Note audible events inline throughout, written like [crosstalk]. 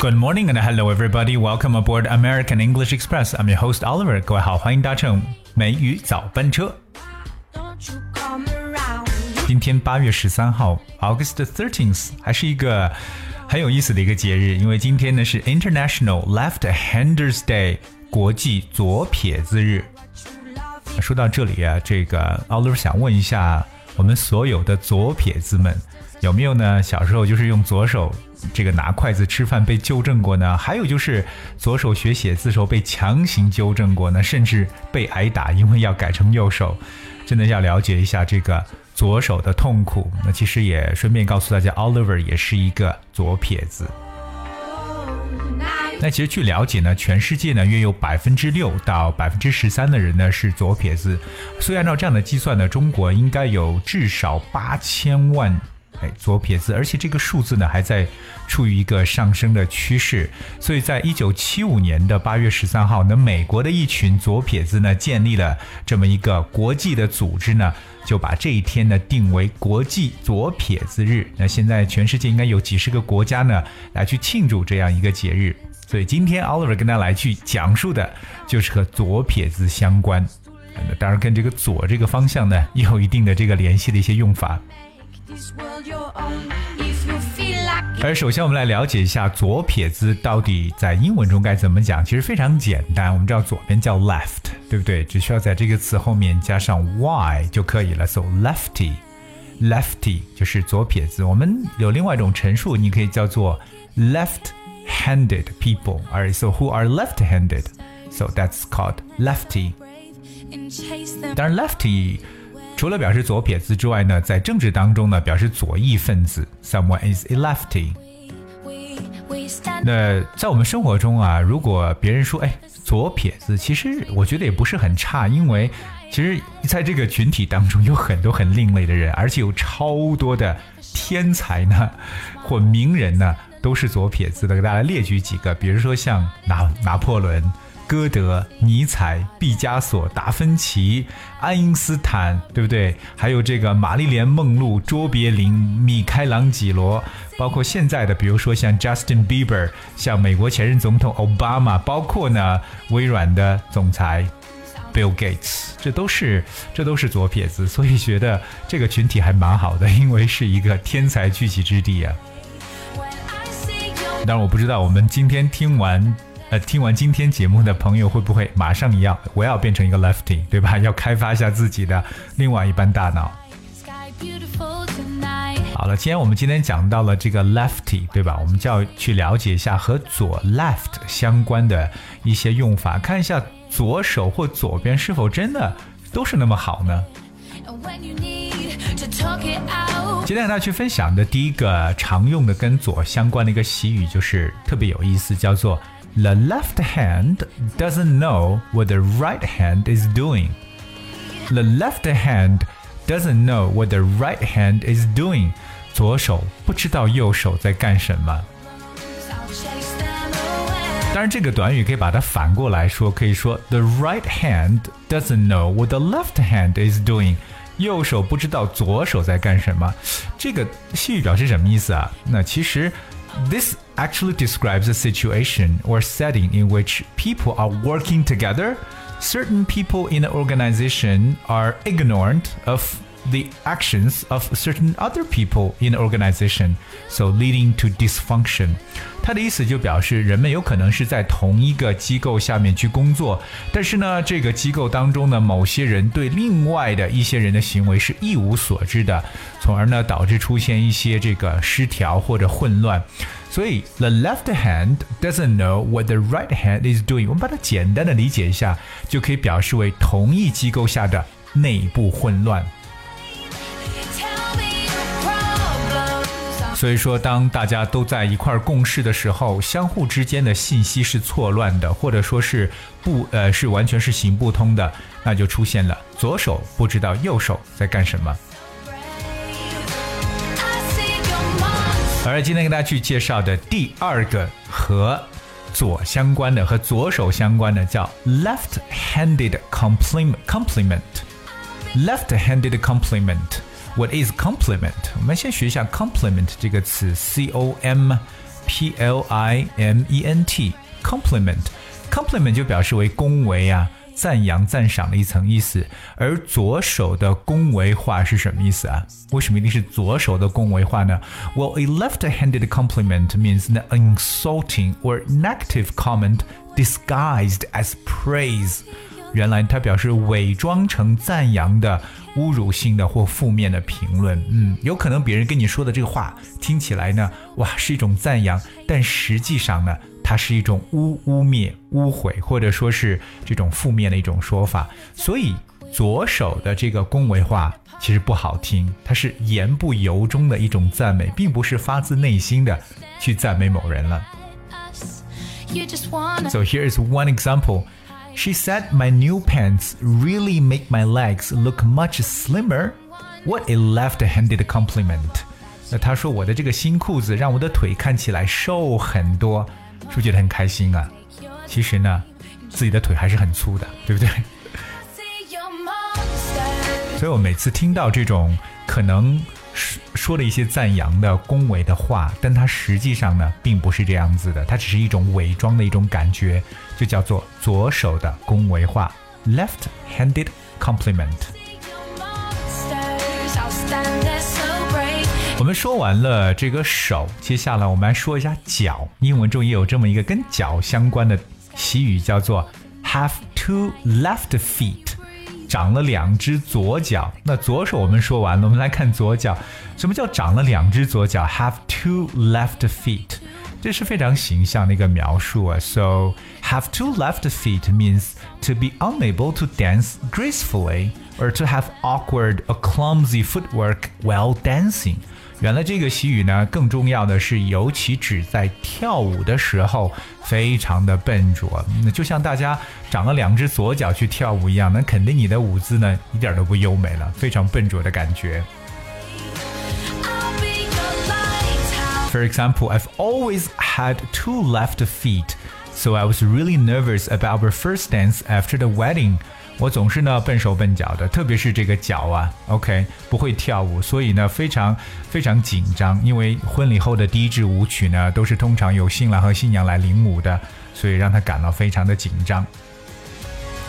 Good morning and hello everybody. Welcome aboard American English Express. I'm your host Oliver. 各位好，欢迎搭乘美语早班车。今天八月十三号，August thirteenth，还是一个很有意思的一个节日，因为今天呢是 International Left-Handers Day，国际左撇子日。说到这里啊，这个 Oliver 想问一下我们所有的左撇子们。有没有呢？小时候就是用左手这个拿筷子吃饭被纠正过呢？还有就是左手学写字时候被强行纠正过呢？甚至被挨打，因为要改成右手，真的要了解一下这个左手的痛苦。那其实也顺便告诉大家，Oliver 也是一个左撇子。那其实据了解呢，全世界呢约有百分之六到百分之十三的人呢是左撇子。所以按照这样的计算呢，中国应该有至少八千万。哎，左撇子，而且这个数字呢还在处于一个上升的趋势。所以在一九七五年的八月十三号，那美国的一群左撇子呢建立了这么一个国际的组织呢，就把这一天呢定为国际左撇子日。那现在全世界应该有几十个国家呢来去庆祝这样一个节日。所以今天 Oliver 跟大家来去讲述的就是和左撇子相关，当然跟这个左这个方向呢也有一定的这个联系的一些用法。而首先，我们来了解一下左撇子到底在英文中该怎么讲。其实非常简单，我们知道左边叫 left，对不对？只需要在这个词后面加上 y 就可以了。So lefty，lefty 就是左撇子。我们有另外一种陈述，你可以叫做 left Handed people。Alright, so who are left-handed? So that's called lefty. 当然，lefty。除了表示左撇子之外呢，在政治当中呢，表示左翼分子，someone is a lefty。那在我们生活中啊，如果别人说哎左撇子，其实我觉得也不是很差，因为其实在这个群体当中有很多很另类的人，而且有超多的天才呢，或名人呢都是左撇子的。给大家列举几个，比如说像拿拿破仑。歌德、尼采、毕加索、达芬奇、爱因斯坦，对不对？还有这个玛丽莲·梦露、卓别林、米开朗基罗，包括现在的，比如说像 Justin Bieber，像美国前任总统奥巴马，包括呢微软的总裁 Bill Gates，这都是这都是左撇子，所以觉得这个群体还蛮好的，因为是一个天才聚集之地啊。当然，我不知道我们今天听完。呃，听完今天节目的朋友会不会马上一样，我要变成一个 lefty，对吧？[laughs] 要开发一下自己的另外一半大脑。好了，既然我们今天讲到了这个 lefty，对吧？我们就要去了解一下和左 left 相关的一些用法，看一下左手或左边是否真的都是那么好呢？今天跟大家去分享的第一个常用的跟左相关的一个习语，就是特别有意思，叫做。The left hand doesn't know what the right hand is doing. The left hand doesn't know what the right hand is doing. 左手不知道右手在干什么。当然，这个短语可以把它反过来说，可以说 The right hand doesn't know what the left hand is doing。 右手不知道左手在干什么。这个细语表示什么意思啊？那其实。This actually describes a situation or setting in which people are working together. Certain people in the organization are ignorant of the actions of certain other people in the organization, so leading to dysfunction. 他的意思就表示，人们有可能是在同一个机构下面去工作，但是呢，这个机构当中的某些人对另外的一些人的行为是一无所知的，从而呢导致出现一些这个失调或者混乱。所以，the left hand doesn't know what the right hand is doing。我们把它简单的理解一下，就可以表示为同一机构下的内部混乱。 所以说，当大家都在一块共事的时候，相互之间的信息是错乱的，或者说是不呃是完全是行不通的，那就出现了左手不知道右手在干什么。而今天跟大家去介绍的第二个和左相关的、和左手相关的叫 left-handed compliment。left-handed compliment。What is compliment？我们先学一下 compliment 这个词，c o m ，p l i m e n t，compliment，compliment 就表示为恭维啊。赞扬、赞赏的一层意思，而左手的恭维话是什么意思啊？为什么一定是左手的恭维话呢？Well, a left-handed compliment means an insulting or negative comment disguised as praise. 原来它表示伪装成赞扬的、侮辱性的或负面的评论。嗯，有可能别人跟你说的这个话听起来呢，哇，是一种赞扬，但实际上呢？它是一种污污蔑、污毁，或者说是这种负面的一种说法。所以左手的这个恭维话其实不好听，它是言不由衷的一种赞美，并不是发自内心的去赞美某人了。So here is one example. She said my new pants really make my legs look much slimmer. What a left-handed compliment. 那她说我的这个新裤子让我的腿看起来瘦很多。是不是觉得很开心啊？其实呢，自己的腿还是很粗的，对不对？所以我每次听到这种可能说 [laughs] 说了一些赞扬的恭维的话，但它实际上呢，并不是这样子的，它只是一种伪装的一种感觉，就叫做左手的恭维话 （left-handed compliment）。我们说完了这个手，接下来我们来说一下脚。英文中也有这么一个跟脚相关的习语，叫做 have two left feet，长了两只左脚。那左手我们说完了，我们来看左脚。什么叫长了两只左脚？have two left feet，这是非常形象的一个描述啊。So have two left feet means to be unable to dance gracefully or to have awkward or clumsy footwork while dancing。 原来这个习语呢，更重要的是，尤其指在跳舞的时候，非常的笨拙。那就像大家长了两只左脚去跳舞一样，那肯定你的舞姿呢，一点都不优美了，非常笨拙的感觉。For example, I've always had two left feet, so I was really nervous about our first dance after the wedding. 我总是呢笨手笨脚的，特别是这个脚啊，OK，不会跳舞，所以呢非常非常紧张。因为婚礼后的第一支舞曲呢，都是通常由新郎和新娘来领舞的，所以让他感到非常的紧张。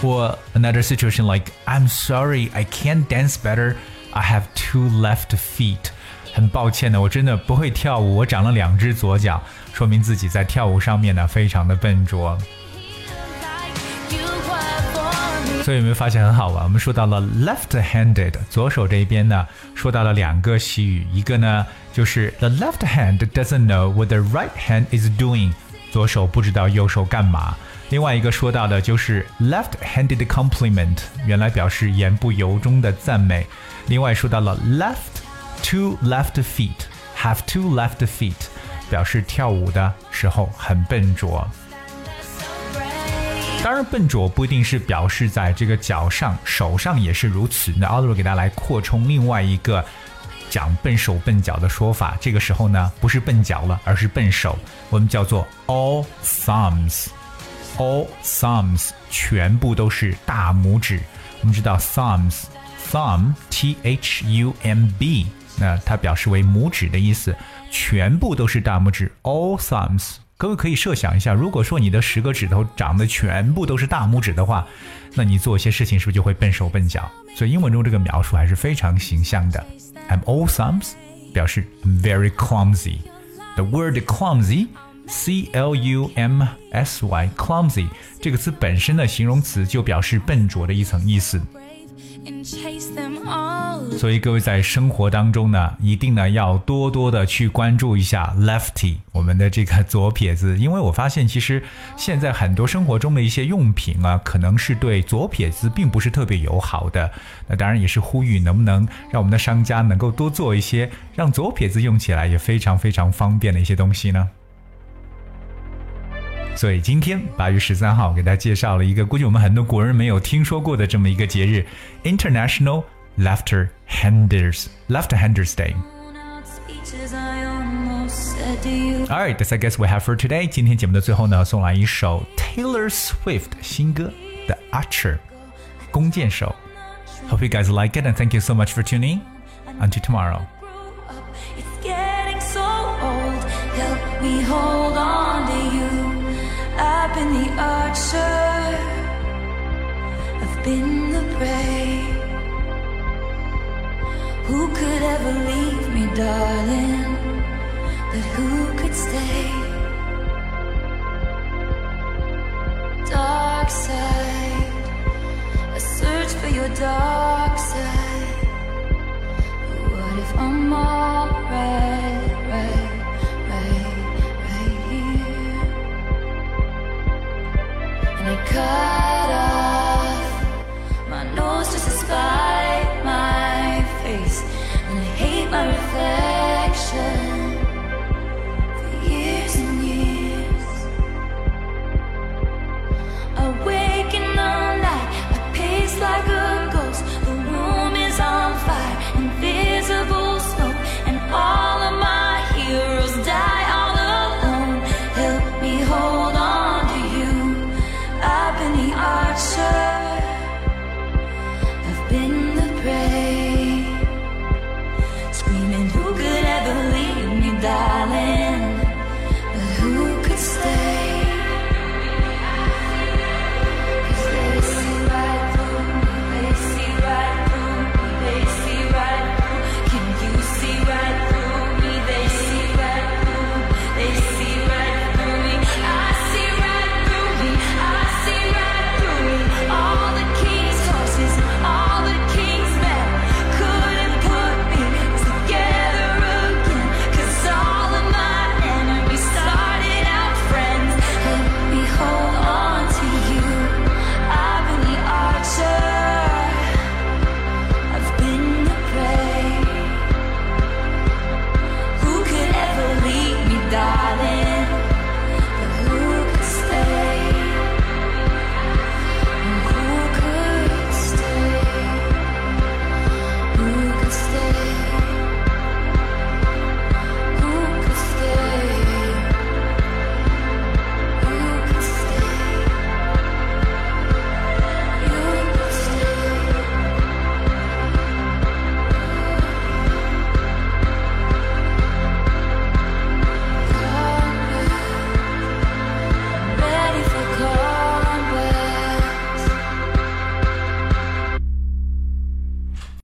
For another situation like I'm sorry I can't dance better I have two left feet，很抱歉的，我真的不会跳舞，我长了两只左脚，说明自己在跳舞上面呢非常的笨拙。所以有没有发现很好玩？我们说到了 left-handed 左手这一边呢，说到了两个习语，一个呢就是 the left hand doesn't know what the right hand is doing，左手不知道右手干嘛。另外一个说到的就是 left-handed compliment，原来表示言不由衷的赞美。另外说到了 left two left feet，have two left feet，表示跳舞的时候很笨拙。当然，笨拙不一定是表示在这个脚上，手上也是如此。那 Oliver 给大家来扩充另外一个讲笨手笨脚的说法。这个时候呢，不是笨脚了，而是笨手。我们叫做 all thumbs。all thumbs 全部都是大拇指。我们知道 thumbs，thumb t h u m b，那它表示为拇指的意思，全部都是大拇指。all thumbs。各位可以设想一下，如果说你的十个指头长得全部都是大拇指的话，那你做一些事情是不是就会笨手笨脚？所以英文中这个描述还是非常形象的。I'm all thumbs，表示 very clumsy。The word clumsy，c l u m s y，clumsy 这个词本身的形容词就表示笨拙的一层意思。所以各位在生活当中呢，一定呢要多多的去关注一下 lefty 我们的这个左撇子，因为我发现其实现在很多生活中的一些用品啊，可能是对左撇子并不是特别友好的。那当然也是呼吁能不能让我们的商家能够多做一些让左撇子用起来也非常非常方便的一些东西呢？所以今天八月十三号给大家介绍了一个估计我们很多国人没有听说过的这么一个节日 ——International Left Handers Left Handers Day。Alright, that's I guess we have for today。今天节目的最后呢，送来一首 Taylor Swift 新歌《The Archer》弓箭手。Hope you guys like it and thank you so much for tuning. Until tomorrow. me hold on to you. I've been the archer, I've been the prey. Who could ever leave me, darling? But who could stay? Dark side, I search for your dark side. But what if I'm all